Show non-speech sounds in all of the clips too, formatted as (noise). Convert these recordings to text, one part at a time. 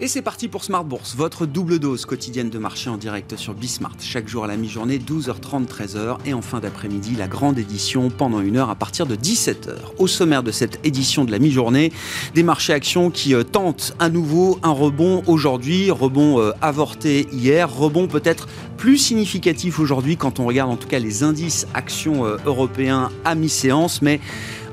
Et c'est parti pour Smart Bourse, votre double dose quotidienne de marché en direct sur Bismart. Chaque jour à la mi-journée, 12h30, 13h. Et en fin d'après-midi, la grande édition pendant une heure à partir de 17h. Au sommaire de cette édition de la mi-journée, des marchés actions qui euh, tentent à nouveau un rebond aujourd'hui. Rebond euh, avorté hier, rebond peut-être plus significatif aujourd'hui quand on regarde en tout cas les indices actions euh, européens à mi-séance. Mais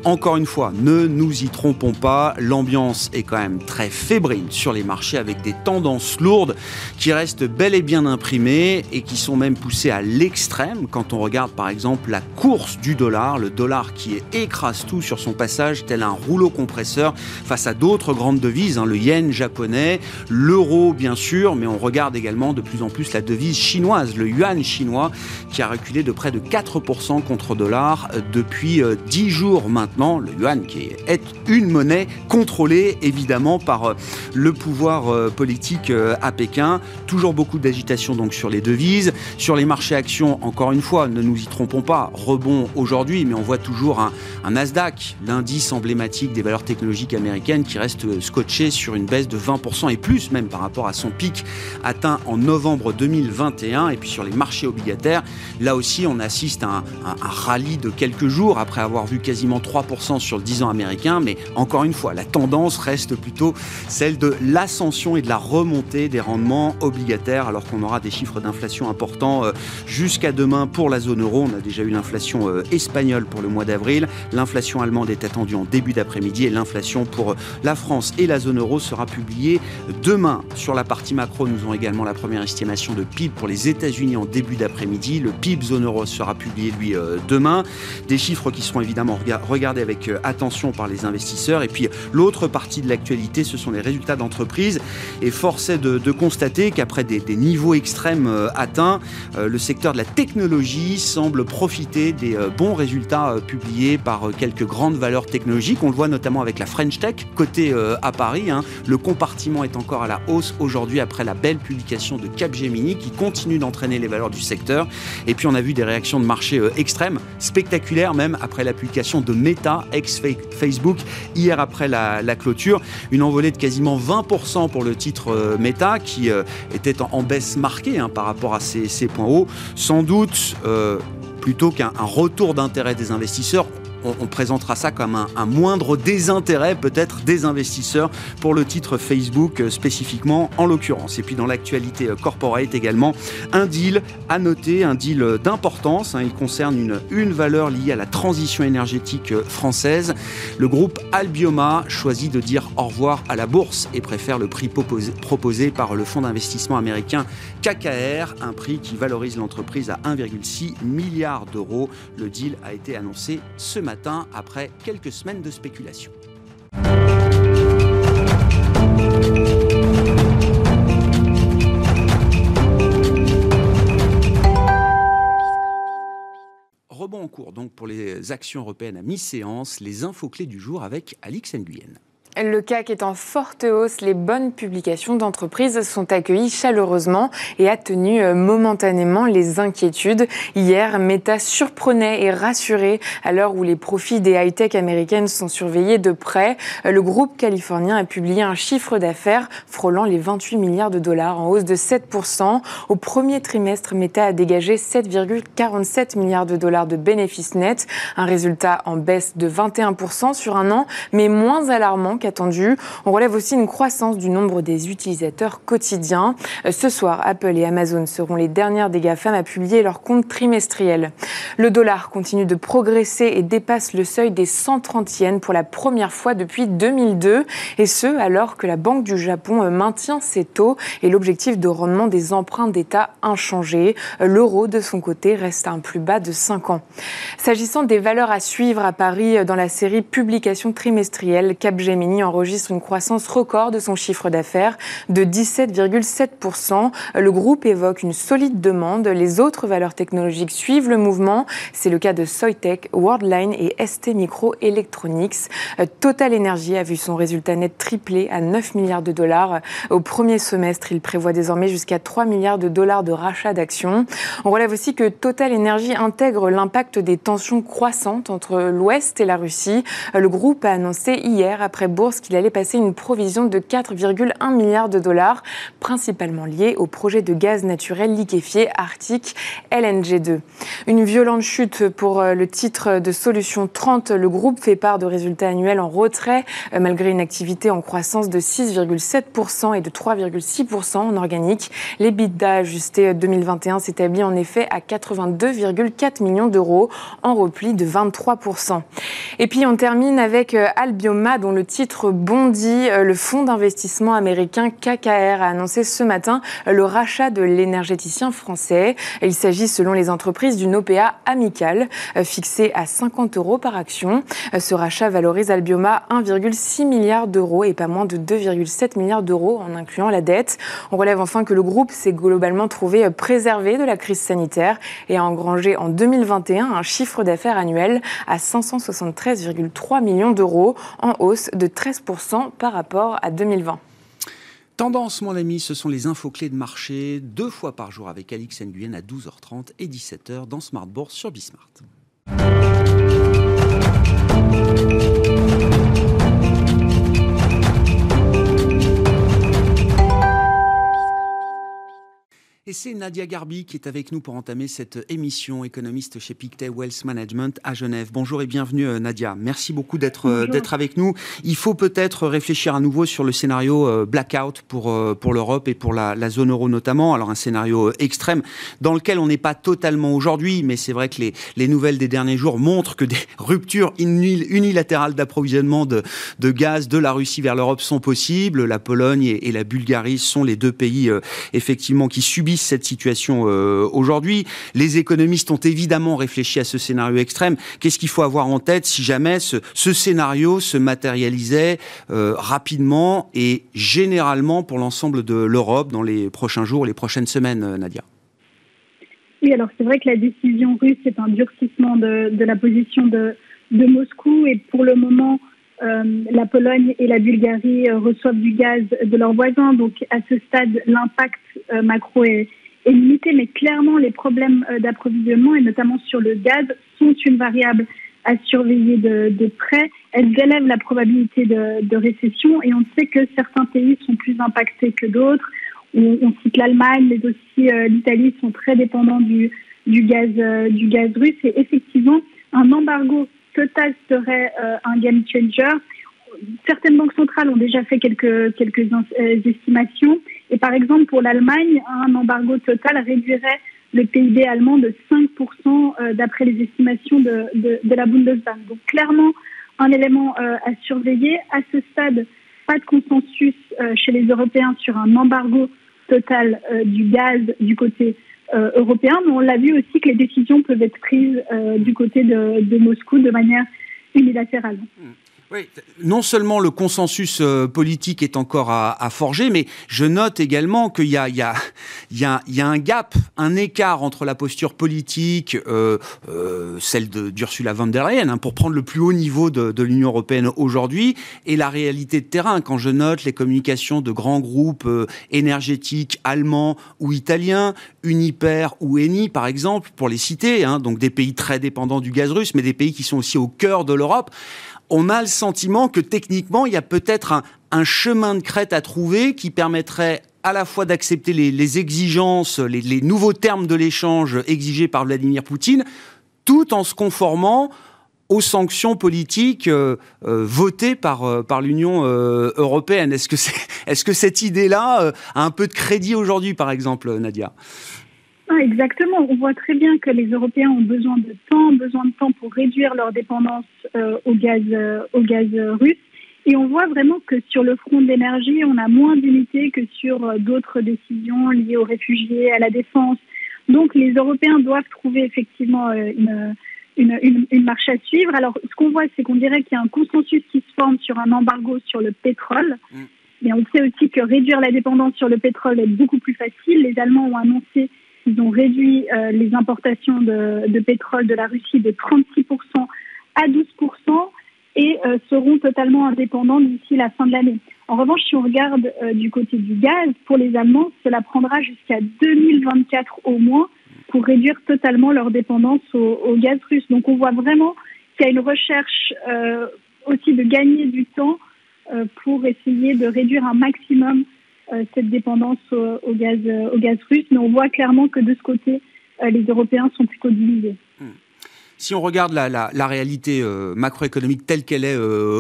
encore une fois, ne nous y trompons pas, l'ambiance est quand même très fébrile sur les marchés avec des tendances lourdes qui restent bel et bien imprimées et qui sont même poussées à l'extrême. Quand on regarde par exemple la course du dollar, le dollar qui écrase tout sur son passage tel un rouleau compresseur face à d'autres grandes devises, hein, le yen japonais, l'euro bien sûr, mais on regarde également de plus en plus la devise chinoise, le yuan chinois qui a reculé de près de 4% contre dollar euh, depuis 10 euh, jours maintenant le yuan qui est une monnaie contrôlée évidemment par euh, le pouvoir euh, politique euh, à Pékin. Toujours beaucoup d'agitation donc sur les devises, sur les marchés actions. Encore une fois, ne nous y trompons pas, rebond aujourd'hui, mais on voit toujours un, un Nasdaq, l'indice emblématique des valeurs technologiques américaines, qui reste scotché sur une baisse de 20% et plus même par rapport à son pic atteint en novembre 2021. Et puis sur les marchés obligataires, là aussi on assiste à un, rallye de quelques jours après avoir vu quasiment 3 sur le 10 ans américain, mais encore une fois, la tendance reste plutôt celle de l'ascension et de la remontée des rendements obligataires, alors qu'on aura des chiffres d'inflation importants euh, jusqu'à demain pour la zone euro. On a déjà eu l'inflation euh, espagnole pour le mois d'avril, l'inflation allemande est attendue en début d'après-midi et l'inflation pour euh, la France et la zone euro sera publiée demain. Sur la partie macro, nous avons également la première estimation de PIB pour les États-Unis en début d'après-midi. Le PIB zone euro sera publié, lui, demain. Des chiffres qui seront évidemment regardés avec euh, attention par les investisseurs. Et puis l'autre partie de l'actualité, ce sont les résultats d'entreprise. Et force est de, constater qu'après des, niveaux extrêmes euh, atteints, euh, le secteur de la technologie semble profiter des bons résultats publiés par quelques grandes valeurs technologiques. On le voit notamment avec la French Tech, côté à Paris. Hein. Le compartiment est encore à la hausse aujourd'hui après la belle publication de Capgemini qui continue d'entraîner les valeurs du secteur. Et puis on a vu des réactions de marché extrêmes, spectaculaires même après la publication de Meta ex-Facebook, hier après la, clôture. Une envolée de quasiment 20% pour le titre euh, Meta, qui euh, était en, baisse marquée hein, par rapport à ces, points hauts. Sans doute, euh, plutôt qu'un retour d'intérêt des investisseurs, on, présentera ça comme un, moindre désintérêt peut-être des investisseurs pour le titre Facebook euh, spécifiquement en l'occurrence. Et puis dans l'actualité euh, corporate également, un deal à noter, un deal euh, d'importance. Hein. il concerne une, une valeur liée à la transition énergétique française. Le groupe Albioma choisit de dire au revoir à la bourse et préfère le prix proposé, proposé par le fonds d'investissement américain KKR, un prix qui valorise l'entreprise à 1,6 milliard d'euros. Le deal a été annoncé ce matin après quelques semaines de spéculation. Rebond en cours donc pour les actions européennes à mi-séance, les infos clés du jour avec Alix Nguyen. Le CAC est en forte hausse. Les bonnes publications d'entreprises sont accueillies chaleureusement et atténuent euh, momentanément les inquiétudes. Hier, Meta surprenait et rassurait à l'heure où les profits des high-tech américaines sont surveillés de près. Le groupe californien a publié un chiffre d'affaires frôlant les 28 milliards de dollars en hausse de 7%. Au premier trimestre, Meta a dégagé 7,47 milliards de dollars de bénéfices nets, un résultat en baisse de 21% sur un an, mais moins alarmant attendu. On relève aussi une croissance du nombre des utilisateurs quotidiens. Euh, ce soir, Apple et Amazon seront les dernières des GAFAM à publier leur compte trimestriel. Le dollar continue de progresser et dépasse le seuil des 130 yens pour la première fois depuis 2002, et ce alors que la Banque du Japon euh, maintient ses taux et l'objectif de rendement des emprunts d'État inchangé. Euh, l'euro, de son côté, reste à un plus bas de 5 ans. S'agissant des valeurs à suivre à Paris dans la série Publication trimestrielle, Capgemini enregistre une croissance record de son chiffre d'affaires de 17,7%. Le groupe évoque une solide demande. Les autres valeurs technologiques suivent le mouvement. C'est le cas de Soitec, Worldline et ST Microelectronics. Total Energy a vu son résultat net triplé à 9 milliards de dollars. Au premier semestre, il prévoit désormais jusqu'à 3 milliards de dollars de rachat d'actions. On relève aussi que Total Energy intègre l'impact des tensions croissantes entre l'Ouest et la Russie. Le groupe a annoncé hier, après qu'il allait passer une provision de 4,1 milliards de dollars, principalement liée au projet de gaz naturel liquéfié Arctique LNG2. Une violente chute pour euh, le titre de Solution 30. Le groupe fait part de résultats annuels en retrait, euh, malgré une activité en croissance de 6,7% et de 3,6% en organique. L'EBITDA ajusté 2021 s'établit en effet à 82,4 millions d'euros, en repli de 23%. Et puis on termine avec euh, Albioma, dont le titre bondit. Le fonds d'investissement américain KKR a annoncé ce matin le rachat de l'énergéticien français. Il s'agit, selon les entreprises, d'une OPA amicale euh, fixée à 50 euros par action. Euh, ce rachat valorise Albioma 1,6 milliard d'euros et pas moins de 2,7 milliards d'euros en incluant la dette. On relève enfin que le groupe s'est globalement trouvé préservé de la crise sanitaire et a engrangé en 2021 un chiffre d'affaires annuel à 573,3 millions d'euros, en hausse de 13% par rapport à 2020. Tendance, mon ami, ce sont les infos clés de marché, deux fois par jour avec Alix Nguyen à 12h30 et 17h dans Smart Bourse sur Bismart. Et c'est Nadia Garbi qui est avec nous pour entamer cette émission, économiste chez Pictet Wealth Management à Genève. Bonjour et bienvenue euh, Nadia. Merci beaucoup d'être euh, d'être avec nous. Il faut peut-être réfléchir à nouveau sur le scénario euh, blackout pour pour l'Europe et pour la, la, zone euro notamment. Alors un scénario extrême dans lequel on n'est pas totalement aujourd'hui, mais c'est vrai que les, les nouvelles des derniers jours montrent que des (laughs) ruptures unilatérales d'approvisionnement de, de gaz de la Russie vers l'Europe sont possibles. La Pologne et, et, la Bulgarie sont les deux pays effectivement qui subissent cette situation euh, aujourd'hui. Les économistes ont évidemment réfléchi à ce scénario extrême. Qu'est-ce qu'il faut avoir en tête si jamais ce, scénario se matérialisait euh, rapidement et généralement pour l'ensemble de l'Europe dans les prochains jours, les prochaines semaines, euh, Nadia? Oui, alors c'est vrai que la décision russe est un durcissement de, la position de, Moscou et pour le moment, la Pologne et la Bulgarie euh, reçoivent du gaz de leurs voisins. Donc à ce stade, l'impact euh, macro est, limité, mais clairement les problèmes d'approvisionnement et notamment sur le gaz sont une variable à surveiller de, près. Elles élèvent la probabilité de, récession et on sait que certains pays sont plus impactés que d'autres. On, cite l'Allemagne, mais aussi l'Italie sont très dépendants du gaz du gaz russe et effectivement un embargo total serait euh, un game changer. Certaines banques centrales ont déjà fait quelques, quelques euh, estimations. Et par exemple, pour l'Allemagne, un embargo total réduirait le PIB allemand de 5% euh, d'après les estimations de, de, la Bundesbank. Donc clairement, un élément à surveiller. À ce stade, pas de consensus chez les Européens sur un embargo total du gaz du côté euh, européen, mais on l'a vu aussi que les décisions peuvent être prises euh, du côté de, de, Moscou de manière unilatérale. Oui, non seulement le consensus euh, politique est encore à, à, forger, mais je note également qu'il y y, y, y a un gap, un écart entre la posture politique, euh, euh, celle d'Ursula von der Leyen, hein, pour prendre le plus haut niveau de, de l'Union européenne aujourd'hui, et la réalité de terrain. Quand je note les communications de grands groupes euh, énergétiques allemands ou italiens, Uniper ou Eni par exemple, pour les citer, hein, donc des pays très dépendants du gaz russe, mais des pays qui sont aussi au cœur de l'Europe on a le sentiment que techniquement, il y a peut-être un, chemin de crête à trouver qui permettrait à la fois d'accepter les, exigences, les, nouveaux termes de l'échange exigés par Vladimir Poutine, tout en se conformant aux sanctions politiques euh, euh, votées par, euh, par l'Union européenne. Est-ce que, est, -ce que cette idée-là a un peu de crédit aujourd'hui, par exemple, Nadia? Ah, exactement. On voit très bien que les Européens ont besoin de temps, besoin de temps pour réduire leur dépendance euh, au gaz, euh, au gaz russe. Et on voit vraiment que sur le front de l'énergie, on a moins d'unités que sur euh, d'autres décisions liées aux réfugiés, à la défense. Donc les Européens doivent trouver effectivement une, une, une, marche à suivre. Alors ce qu'on voit, c'est qu'on dirait qu'il y a un consensus qui se forme sur un embargo sur le pétrole. Mm. Mais on sait aussi que réduire la dépendance sur le pétrole est beaucoup plus facile. Les Allemands ont annoncé ils ont réduit euh, les importations de, de, pétrole de la Russie de 36% à 12% et euh, seront totalement indépendants d'ici la fin de l'année. En revanche, si on regarde euh, du côté du gaz, pour les Allemands, cela prendra jusqu'à 2024 au moins pour réduire totalement leur dépendance au, au gaz russe. Donc on voit vraiment qu'il y a une recherche aussi de gagner du temps pour essayer de réduire un maximum cette dépendance au, gaz, au gaz russe. Mais on voit clairement que de ce côté, les Européens sont plutôt divisés. Hmm. Si on regarde la, réalité macroéconomique telle qu'elle est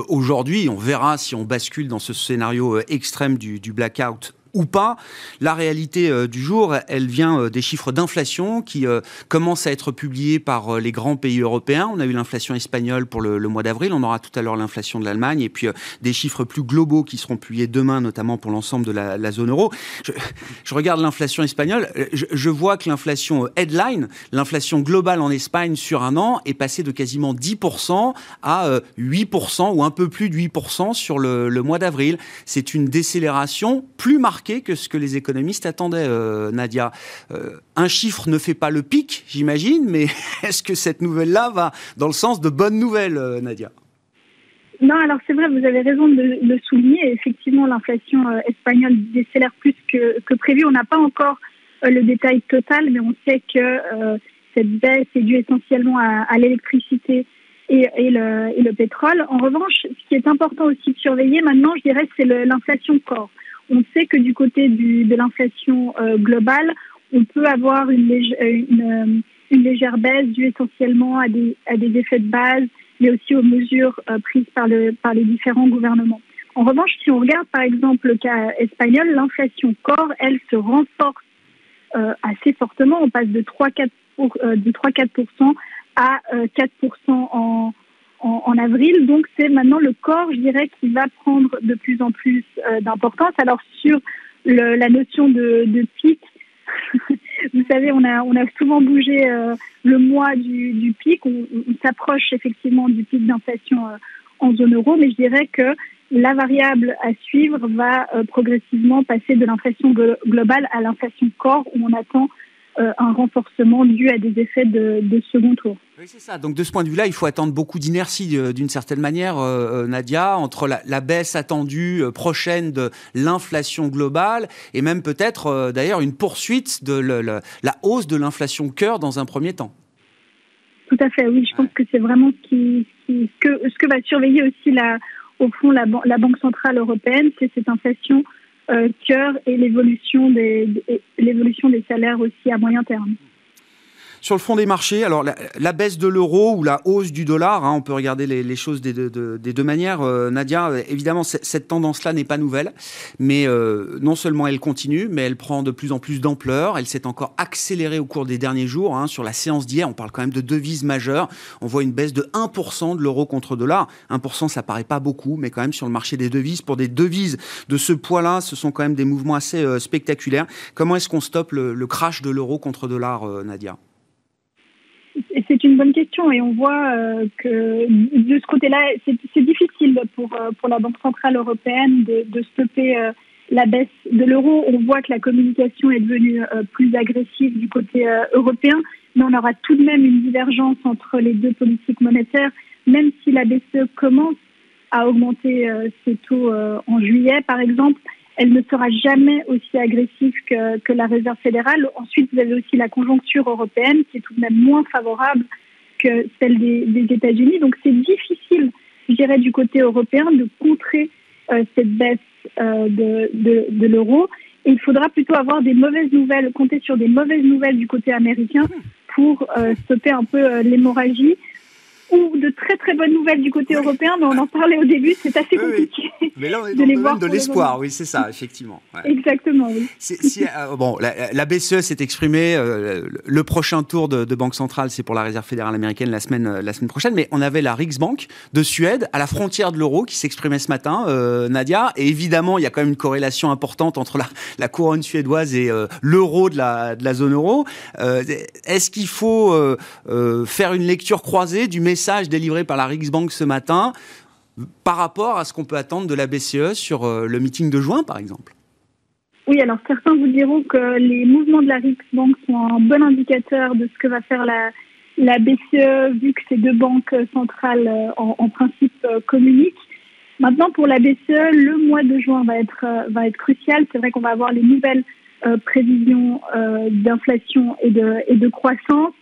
aujourd'hui, on verra si on bascule dans ce scénario extrême du, du blackout ou pas. La réalité euh, du jour, elle vient euh, des chiffres d'inflation qui euh, commencent à être publiés par les grands pays européens. On a eu l'inflation espagnole pour le, mois d'avril, on aura tout à l'heure l'inflation de l'Allemagne, et puis des chiffres plus globaux qui seront publiés demain, notamment pour l'ensemble de la, zone euro. Je, regarde l'inflation espagnole, je, vois que l'inflation headline, l'inflation globale en Espagne sur un an, est passée de quasiment 10% à 8% ou un peu plus de 8% sur le, le mois d'avril. C'est une décélération plus marquée que ce que les économistes attendaient, euh, Nadia. Euh, un chiffre ne fait pas le pic, j'imagine, mais (laughs) est-ce que cette nouvelle-là va dans le sens de bonnes nouvelles, euh, Nadia? Non, alors c'est vrai, vous avez raison de le souligner. Effectivement, l'inflation espagnole décélère plus que, prévu. On n'a pas encore le détail total, mais on sait que cette baisse est due essentiellement à, l'électricité et, le, et, le, pétrole. En revanche, ce qui est important aussi de surveiller maintenant, je dirais, c'est l'inflation corps. On sait que du côté de l'inflation euh, globale, on peut avoir une, euh, une, légère baisse due essentiellement à des, à des, effets de base, mais aussi aux mesures euh, prises par, le, par les différents gouvernements. En revanche, si on regarde par exemple le cas espagnol, l'inflation corps, elle se renforce assez fortement. On passe de 3-4% de 3-4% à 4% en, en, avril. Donc c'est maintenant le corps, je dirais, qui va prendre de plus en plus euh, d'importance. Alors sur la notion de, pic, (laughs) vous savez, on a, on a souvent bougé euh, le mois du, pic. On, s'approche effectivement du pic d'inflation euh, en zone euro, mais je dirais que la variable à suivre va progressivement passer de l'inflation globale à l'inflation corps, où on attend euh, un renforcement dû à des effets de, second tour. Oui, c'est ça. Donc de ce point de vue-là, il faut attendre beaucoup d'inertie euh, d'une certaine manière, euh, Nadia, entre la, baisse attendue prochaine de l'inflation globale et même peut-être d'ailleurs une poursuite de la hausse de l'inflation cœur dans un premier temps. Tout à fait, oui. Je pense que c'est vraiment ce, qui, que, ce que va surveiller aussi la, au fond la, la Banque centrale européenne, c'est cette inflation cœur et l'évolution des, l'évolution des salaires aussi à moyen terme. Sur le fond des marchés, alors la, baisse de l'euro ou la hausse du dollar, hein, on peut regarder les, choses des, deux manières. Euh, Nadia, évidemment, cette tendance-là n'est pas nouvelle, mais euh, non seulement elle continue, mais elle prend de plus en plus d'ampleur. Elle s'est encore accélérée au cours des derniers jours. Hein. Sur la séance d'hier, on parle quand même de devises majeures. On voit une baisse de 1% de l'euro contre dollar. 1%, ça paraît pas beaucoup, mais quand même sur le marché des devises, pour des devises de ce poids-là, ce sont quand même des mouvements assez euh, spectaculaires. Comment est-ce qu'on stoppe le, le crash de l'euro contre dollar, Nadia? C'est une bonne question. Et on voit euh, que de ce côté-là, c'est difficile pour, euh, pour la Banque Centrale Européenne de, stopper euh, la baisse de l'euro. On voit que la communication est devenue plus agressive du côté européen, mais on aura tout de même une divergence entre les deux politiques monétaires, même si la BCE commence à augmenter ses taux en juillet, par exemple elle ne sera jamais aussi agressive que, que, la Réserve fédérale. Ensuite, vous avez aussi la conjoncture européenne qui est tout de même moins favorable que celle des, des États-Unis. Donc c'est difficile, je dirais, du côté européen de contrer euh, cette baisse euh, de, de, de l'euro. Et il faudra plutôt avoir des mauvaises nouvelles, compter sur des mauvaises nouvelles du côté américain pour euh, stopper un peu euh, l'hémorragie ou de très très bonnes nouvelles du côté européen, mais on en parlait au début, c'est assez compliqué. Mais là, on est dans le domaine de l'espoir, oui, c'est ça, effectivement. Exactement, oui. Euh, bon, la, BCE s'est exprimée, euh, le prochain tour de, Banque centrale, c'est pour la Réserve fédérale américaine la semaine, euh, la semaine prochaine, mais on avait la Riksbank de Suède, à la frontière de l'euro, qui s'exprimait ce matin, Nadia, et évidemment, il y a quand même une corrélation importante entre la, la couronne suédoise et l'euro de la, de la zone euro. Est-ce qu'il faut faire une lecture croisée du message délivré par la Riksbank ce matin par rapport à ce qu'on peut attendre de la BCE sur euh, le meeting de juin, par exemple Oui, alors certains vous diront que les mouvements de la Riksbank sont un bon indicateur de ce que va faire la, BCE, vu que ces deux banques centrales, euh, en, principe, euh, communiquent. Maintenant, pour la BCE, le mois de juin va être, crucial. C'est vrai qu'on va avoir les nouvelles prévisions d'inflation et de croissance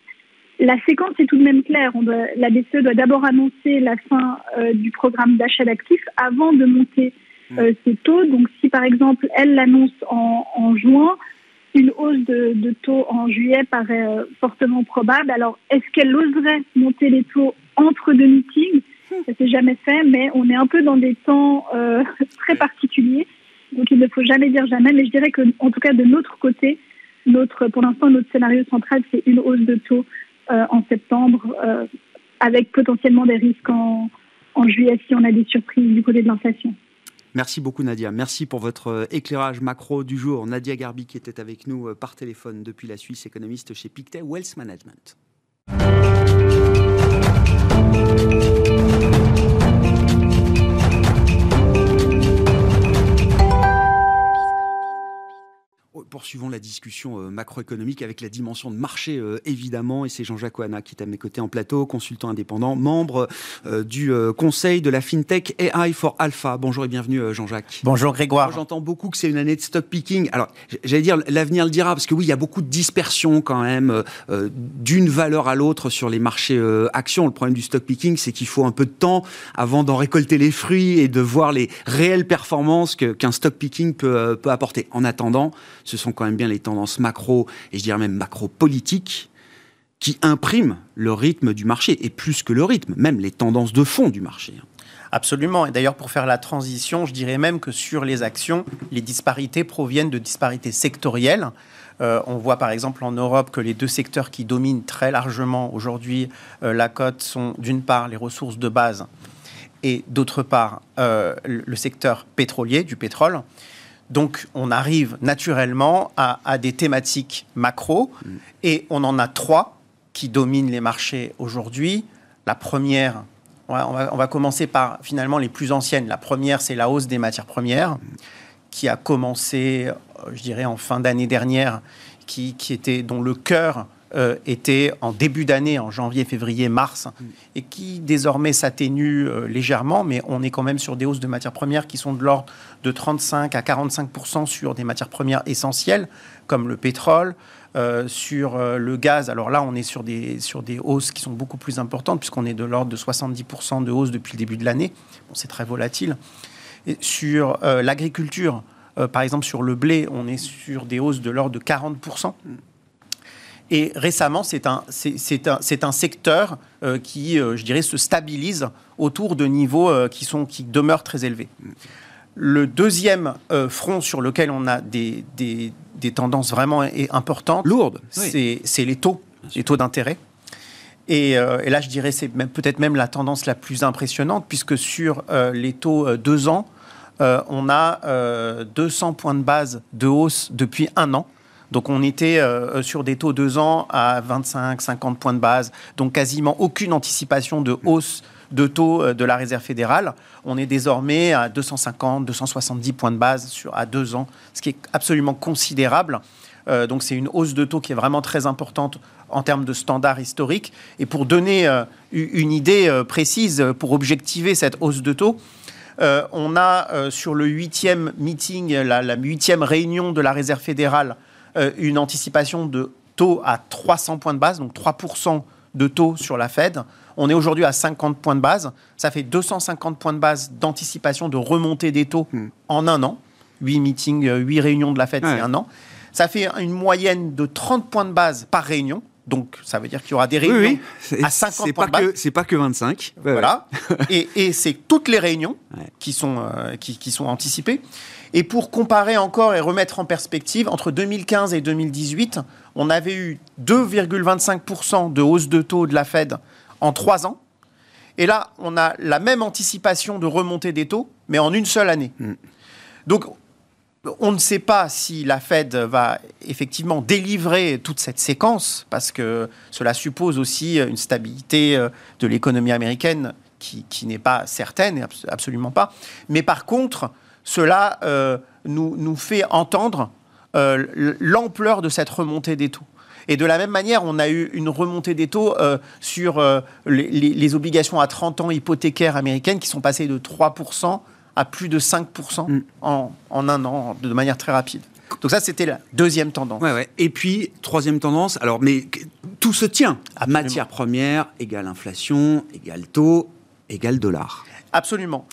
la séquence est tout de même claire. On doit, la BCE doit d'abord annoncer la fin du programme d'achat d'actifs avant de monter mmh. ses taux. Donc, si par exemple elle l'annonce en, en, juin, une hausse de, de, taux en juillet paraît fortement probable. Alors, est-ce qu'elle oserait monter les taux entre deux meetings? Ça s'est jamais fait, mais on est un peu dans des temps (laughs) très particuliers. Donc il ne faut jamais dire jamais, mais je dirais que, en tout cas de notre côté, notre, pour l'instant, notre scénario central, c'est une hausse de taux euh, en septembre, euh, avec potentiellement des risques en, en juillet si on a des surprises du côté de l'inflation. Merci beaucoup Nadia. Merci pour votre euh, éclairage macro du jour. Nadia Garbi qui était avec nous par téléphone depuis la Suisse, économiste chez Pictet Wealth Management. Poursuivons la discussion euh, macroéconomique avec la dimension de marché, euh, évidemment. Et c'est Jean-Jacques Oana qui est à mes côtés en plateau, consultant indépendant, membre euh, du conseil de la FinTech AI for Alpha. Bonjour et bienvenue, Jean-Jacques. Bonjour, Grégoire. J'entends beaucoup que c'est une année de stock picking. Alors, j'allais dire, l'avenir le dira, parce que oui, il y a beaucoup de dispersion quand même d'une valeur à l'autre sur les marchés actions. Le problème du stock picking, c'est qu'il faut un peu de temps avant d'en récolter les fruits et de voir les réelles performances qu'un stock picking peut, peut apporter. En attendant, ce sont quand même bien les tendances macro, et je dirais même macro-politiques, qui impriment le rythme du marché, et plus que le rythme, même les tendances de fond du marché. Absolument. Et d'ailleurs, pour faire la transition, je dirais même que sur les actions, les disparités proviennent de disparités sectorielles. Euh, on voit par exemple en Europe que les deux secteurs qui dominent très largement aujourd'hui euh, la cote sont d'une part les ressources de base et d'autre part euh, le secteur pétrolier, du pétrole. Donc, on arrive naturellement à, des thématiques macro, mm. et on en a trois qui dominent les marchés aujourd'hui. La première, on va, commencer par finalement les plus anciennes. La première, c'est la hausse des matières premières, qui a commencé, euh, je dirais, en fin d'année dernière, qui, qui était dont le cœur euh, était en début d'année, en janvier, février, mars, mm. et qui désormais s'atténue euh, légèrement, mais on est quand même sur des hausses de matières premières qui sont de l'ordre de 35 à 45 sur des matières premières essentielles, comme le pétrole, euh, sur le gaz. Alors là, on est sur des, sur des hausses qui sont beaucoup plus importantes, puisqu'on est de l'ordre de 70% de hausse depuis le début de l'année. Bon, c'est très volatile. Et sur l'agriculture, par exemple, sur le blé, on est sur des hausses de l'ordre de 40%. Et récemment, c'est un, c'est, un, un, secteur euh, qui, euh, je dirais, se stabilise autour de niveaux euh, qui, sont, qui demeurent très élevés. Le deuxième front sur lequel on a des, des, des tendances vraiment importantes, lourdes, c'est, c'est les taux, les taux d'intérêt. Et, et, là, je dirais, c'est peut-être même la tendance la plus impressionnante, puisque sur les taux 2 ans, on a 200 points de base de hausse depuis un an. Donc on était euh, sur des taux 2 ans à 25, 50 points de base, donc quasiment aucune anticipation de hausse de taux euh, de la Réserve fédérale. On est désormais à 250, 270 points de base sur, à 2 ans, ce qui est absolument considérable. Euh, donc c'est une hausse de taux qui est vraiment très importante en termes de standards historiques. Et pour donner une idée précise, pour objectiver cette hausse de taux, on a sur le huitième meeting, la huitième réunion de la Réserve fédérale euh, une anticipation de taux à 300 points de base, donc 3% de taux sur la Fed. On est aujourd'hui à 50 points de base. Ça fait 250 points de base d'anticipation de remontée des taux hmm. en un an. 8 meetings, 8 euh, réunions de la Fed, c'est un an. Ça fait une moyenne de 30 points de base par réunion. Donc, ça veut dire qu'il y aura des réunions à 50 points de base. C'est pas que 25. Voilà. et, c'est toutes les réunions (laughs) qui, sont, euh, qui, qui, sont anticipées. Et pour comparer encore et remettre en perspective, entre 2015 et 2018, on avait eu 2,25% de hausse de taux de la Fed en trois ans. Et là, on a la même anticipation de remontée des taux, mais en une seule année. Mm. Donc, on ne sait pas si la Fed va effectivement délivrer toute cette séquence, parce que cela suppose aussi une stabilité euh, de l'économie américaine qui, n'est pas certaine, absolument pas. Mais par contre, cela euh, nous, fait entendre euh, l'ampleur de cette remontée des taux. Et de la même manière, on a eu une remontée des taux sur les, obligations à 30 ans hypothécaires américaines qui sont passées de 3% à plus de 5% mm. en, en, un an, de manière très rapide. Donc ça, c'était la deuxième tendance. Ouais, ouais. Et puis, troisième tendance, alors, mais tout se tient. Absolument. Matière première égale inflation, égale taux, égale dollar. Absolument.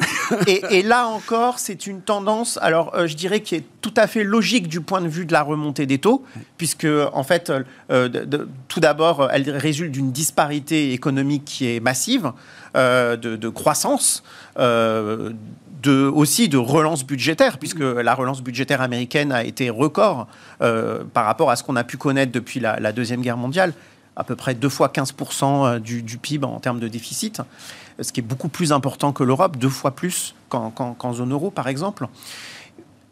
et, et, là encore, c'est une tendance, alors euh, je dirais, qui est tout à fait logique du point de vue de la remontée des taux, puisque en fait, euh, de, de, tout d'abord, elle résulte d'une disparité économique qui est massive, euh, de, de, croissance. Euh, de, aussi de relance budgétaire, puisque la relance budgétaire américaine a été record euh, par rapport à ce qu'on a pu connaître depuis la, Deuxième Guerre mondiale, à peu près deux fois 15% du, du, PIB en termes de déficit, ce qui est beaucoup plus important que l'Europe, deux fois plus qu'en qu qu zone euro, par exemple.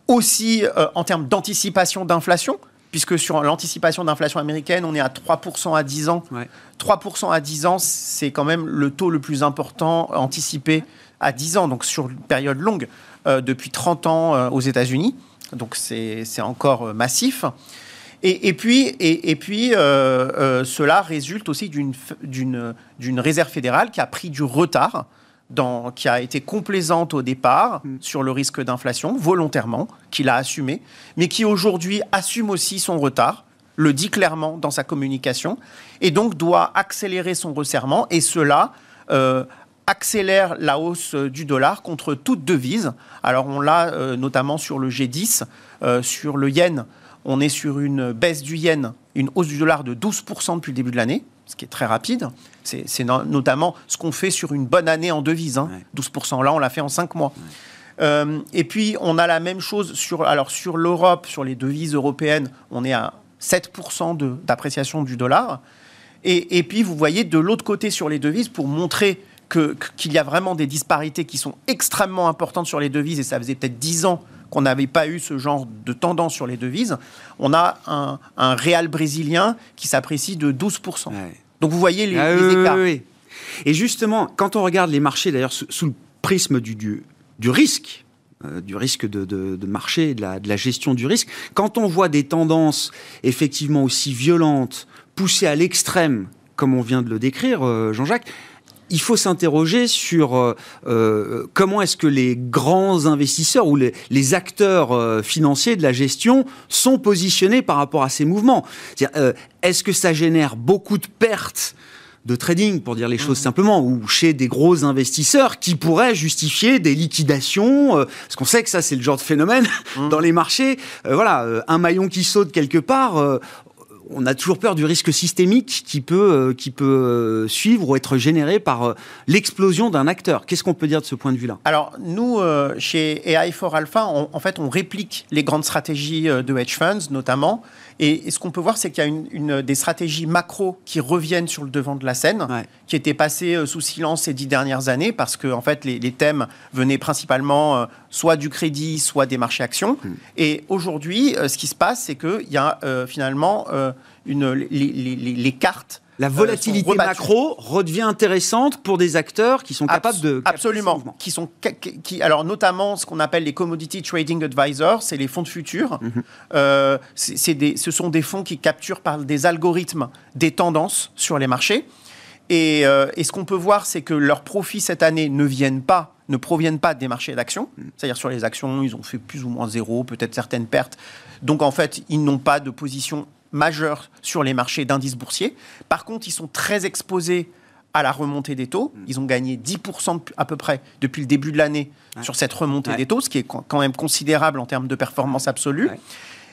Aussi euh, en termes d'anticipation d'inflation, puisque sur l'anticipation d'inflation américaine, on est à 3% à 10 ans. Ouais. 3% à 10 ans, c'est quand même le taux le plus important anticipé à 10 ans, donc sur une période longue, euh, depuis 30 ans euh, aux États-Unis. Donc c'est encore euh, massif. Et, et, puis, et, et puis euh, cela résulte aussi d'une réserve fédérale qui a pris du retard dans, qui a été complaisante au départ mm. sur le risque d'inflation, volontairement, qu'il a assumé, mais qui aujourd'hui assume aussi son retard, le dit clairement dans sa communication, et donc doit accélérer son resserrement, et cela euh, accélère la hausse du dollar contre toute devise. Alors on l'a euh, notamment sur le G10, euh, sur le yen, on est sur une baisse du yen, une hausse du dollar de 12% depuis le début de l'année, ce qui est très rapide. C'est no notamment ce qu'on fait sur une bonne année en devise. Hein. Ouais. 12%, là, on l'a fait en 5 mois. Ouais. Euh, et puis, on a la même chose sur, alors, sur l'Europe, sur les devises européennes, on est à 7% d'appréciation du dollar. Et, et, puis, vous voyez, de l'autre côté, sur les devises, pour montrer qu'il qu y a vraiment des disparités qui sont extrêmement importantes sur les devises, et ça faisait peut-être 10 ans qu'on n'avait pas eu ce genre de tendance sur les devises, on a un, un réal brésilien qui s'apprécie de 12%. Ouais. Donc vous voyez les, ah, les écarts. Oui, oui. Et justement, quand on regarde les marchés, d'ailleurs, sous, sous, le prisme du, du, du risque, euh, du risque de, de, de marché, de la, de la, gestion du risque, quand on voit des tendances effectivement aussi violentes, poussées à l'extrême, comme on vient de le décrire, euh, Jean-Jacques, il faut s'interroger sur euh, euh, comment est-ce que les grands investisseurs ou les, les acteurs euh, financiers de la gestion sont positionnés par rapport à ces mouvements. Euh, Est-ce que ça génère beaucoup de pertes de trading, pour dire les choses mmh. simplement, ou chez des gros investisseurs qui pourraient justifier des liquidations, euh, parce qu'on sait que ça c'est le genre de phénomène mmh. (laughs) dans les marchés. Euh, voilà, euh, un maillon qui saute quelque part, euh, on a toujours peur du risque systémique qui peut, euh, qui peut euh, suivre ou être généré par euh, l'explosion d'un acteur. Qu'est-ce qu'on peut dire de ce point de vue-là? Alors, nous, chez AI4 Alpha, on, en fait, on réplique les grandes stratégies de hedge funds, notamment. Et, et ce qu'on peut voir, c'est qu'il y a une, une, des stratégies macro qui reviennent sur le devant de la scène, ouais. qui étaient passées euh, sous silence ces dix dernières années, parce que, en fait, les, les thèmes venaient principalement euh, soit du crédit, soit des marchés actions. Mmh. Et aujourd'hui, euh, ce qui se passe, c'est qu'il y a finalement une, les, les, les, cartes. La volatilité euh, macro redevient intéressante pour des acteurs qui sont capables de absolument, qui sont qui alors notamment ce qu'on appelle les commodity trading advisors, c'est les fonds de futur. Mm -hmm. euh, c'est des, ce sont des fonds qui capturent par des algorithmes des tendances sur les marchés. Et, euh, et ce qu'on peut voir, c'est que leurs profits cette année ne viennent pas ne proviennent pas des marchés d'actions. C'est-à-dire sur les actions, ils ont fait plus ou moins zéro, peut-être certaines pertes. Donc en fait, ils n'ont pas de position majeurs sur les marchés d'indices boursiers. Par contre, ils sont très exposés à la remontée des taux. Ils ont gagné 10% à peu près depuis le début de l'année ouais. sur cette remontée ouais. des taux, ce qui est quand même considérable en termes de performance absolue. Ouais.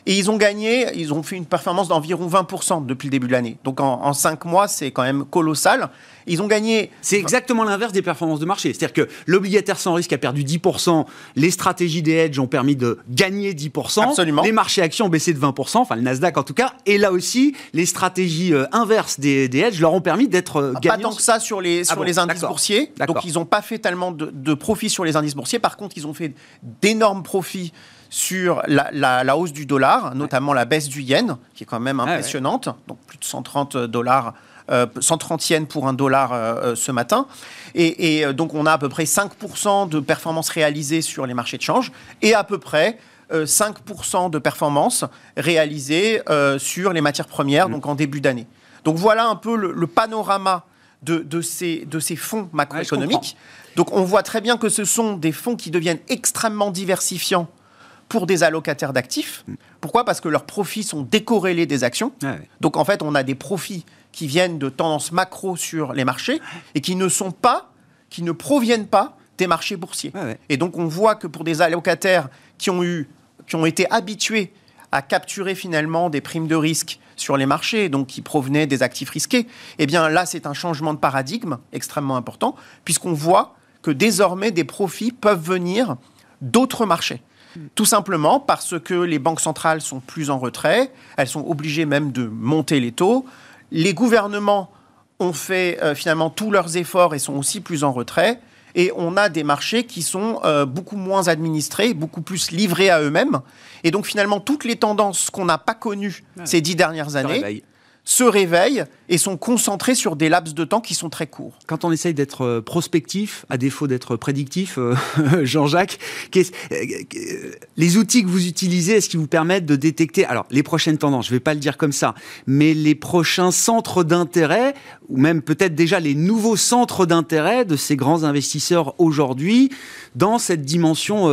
Et ils ont gagné, ils ont fait une performance d'environ 20% depuis le début de l'année. Donc en, en 5 mois, c'est quand même colossal. Ils ont gagné. C'est exactement l'inverse des performances de marché. C'est-à-dire que l'obligataire sans risque a perdu 10%, les stratégies des hedges ont permis de gagner 10%, Absolument. les marchés actions ont baissé de 20%, enfin le Nasdaq en tout cas, et là aussi, les stratégies euh, inverses des, des, hedges leur ont permis d'être euh, gagnants. Pas tant que ça sur les, sur ah bon, les indices boursiers. Donc ils n'ont pas fait tellement de, de profits sur les indices boursiers. Par contre, ils ont fait d'énormes profits sur la, la, la, hausse du dollar, notamment ouais. la baisse du yen, qui est quand même impressionnante, ah ouais. donc plus de 130 dollars. Euh, 130 yens pour un dollar euh, ce matin. Et, et, donc, on a à peu près 5% de performances réalisées sur les marchés de change et à peu près euh, 5% de performances réalisées euh, sur les matières premières, mmh. donc en début d'année. Donc, voilà un peu le, le panorama de, de, ces, de ces fonds macroéconomiques. Ouais, donc, on voit très bien que ce sont des fonds qui deviennent extrêmement diversifiants pour des allocataires d'actifs. Mm. Pourquoi? Parce que leurs profits sont décorrélés des actions. Ah Donc en fait, on a des profits qui viennent de tendances macro sur les marchés et qui ne sont pas, qui ne proviennent pas des marchés boursiers. Et donc on voit que pour des allocataires qui ont eu, qui ont été habitués à capturer finalement des primes de risque sur les marchés, donc qui provenaient des actifs risqués, eh bien là c'est un changement de paradigme extrêmement important, puisqu'on voit que désormais des profits peuvent venir d'autres marchés. Tout simplement parce que les banques centrales sont plus en retrait, elles sont obligées même de monter les taux. Les gouvernements ont fait euh, finalement tous leurs efforts et sont aussi plus en retrait et on a des marchés qui sont euh, beaucoup moins administrés, beaucoup plus livrés à eux-mêmes. Et donc finalement, toutes les tendances qu'on n'a pas connues ces dix dernières années se réveillent et sont concentrés sur des laps de temps qui sont très courts. Quand on essaye d'être euh, prospectif, à défaut d'être prédictif, euh, (laughs) Jean-Jacques, euh, les outils que vous utilisez, est-ce qu'ils vous permettent de détecter, alors les prochaines tendances, je ne vais pas le dire comme ça, mais les prochains centres d'intérêt, ou même peut-être déjà les nouveaux centres d'intérêt de ces grands investisseurs aujourd'hui dans cette dimension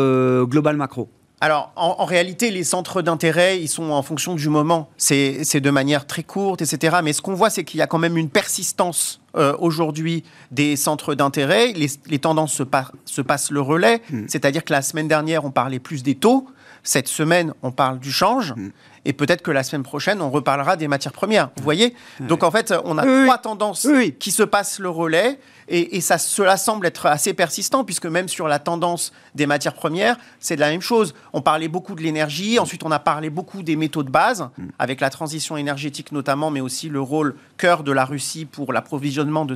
globale macro? Alors, en, réalité, les centres d'intérêt, ils sont en fonction du moment. C'est de manière très courte, etc. Mais ce qu'on voit, c'est qu'il y a quand même une persistance euh, aujourd'hui des centres d'intérêt. Les, tendances se, se, passent le relais. Hmm. C'est-à-dire que la semaine dernière, on parlait plus des taux. Cette semaine, on parle du change. Hmm. Et peut-être que la semaine prochaine, on reparlera des matières premières. Vous voyez Donc en fait, on a trois tendances qui se passent le relais. Et, ça, cela semble être assez persistant, puisque même sur la tendance des matières premières, c'est de la même chose. On parlait beaucoup de l'énergie, ensuite on a parlé beaucoup des métaux de base, mm. avec la transition énergétique notamment, mais aussi le rôle cœur de la Russie pour l'approvisionnement de,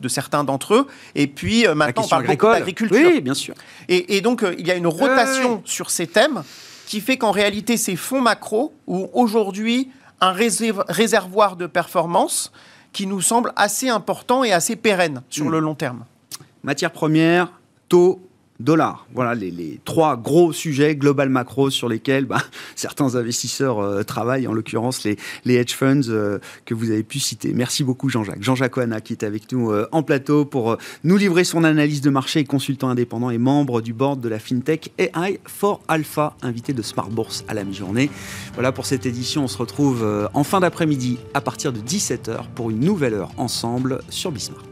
de, certains d'entre eux. Et puis euh, maintenant, on parle beaucoup d'agriculture. Oui, bien sûr. Et, donc, euh, il y a une rotation sur ces thèmes qui fait qu'en réalité, ces fonds macro, où aujourd'hui, un réservoir de performance, qui nous semble assez important et assez pérenne sur hmm. le long terme. Matière première, taux, Voilà les, trois gros sujets global macro sur lesquels bah, (laughs) certains investisseurs euh, travaillent, en l'occurrence les, les, hedge funds euh, que vous avez pu citer. Merci beaucoup Jean-Jacques. Jean-Jacques Oana qui est avec nous euh, en plateau pour nous livrer son analyse de marché, consultant indépendant et membre du board de la FinTech AI for Alpha, invité de Smart Bourse à la mi-journée. Voilà pour cette édition, on se retrouve en fin d'après-midi à partir de 17h pour une nouvelle heure ensemble sur Bismart.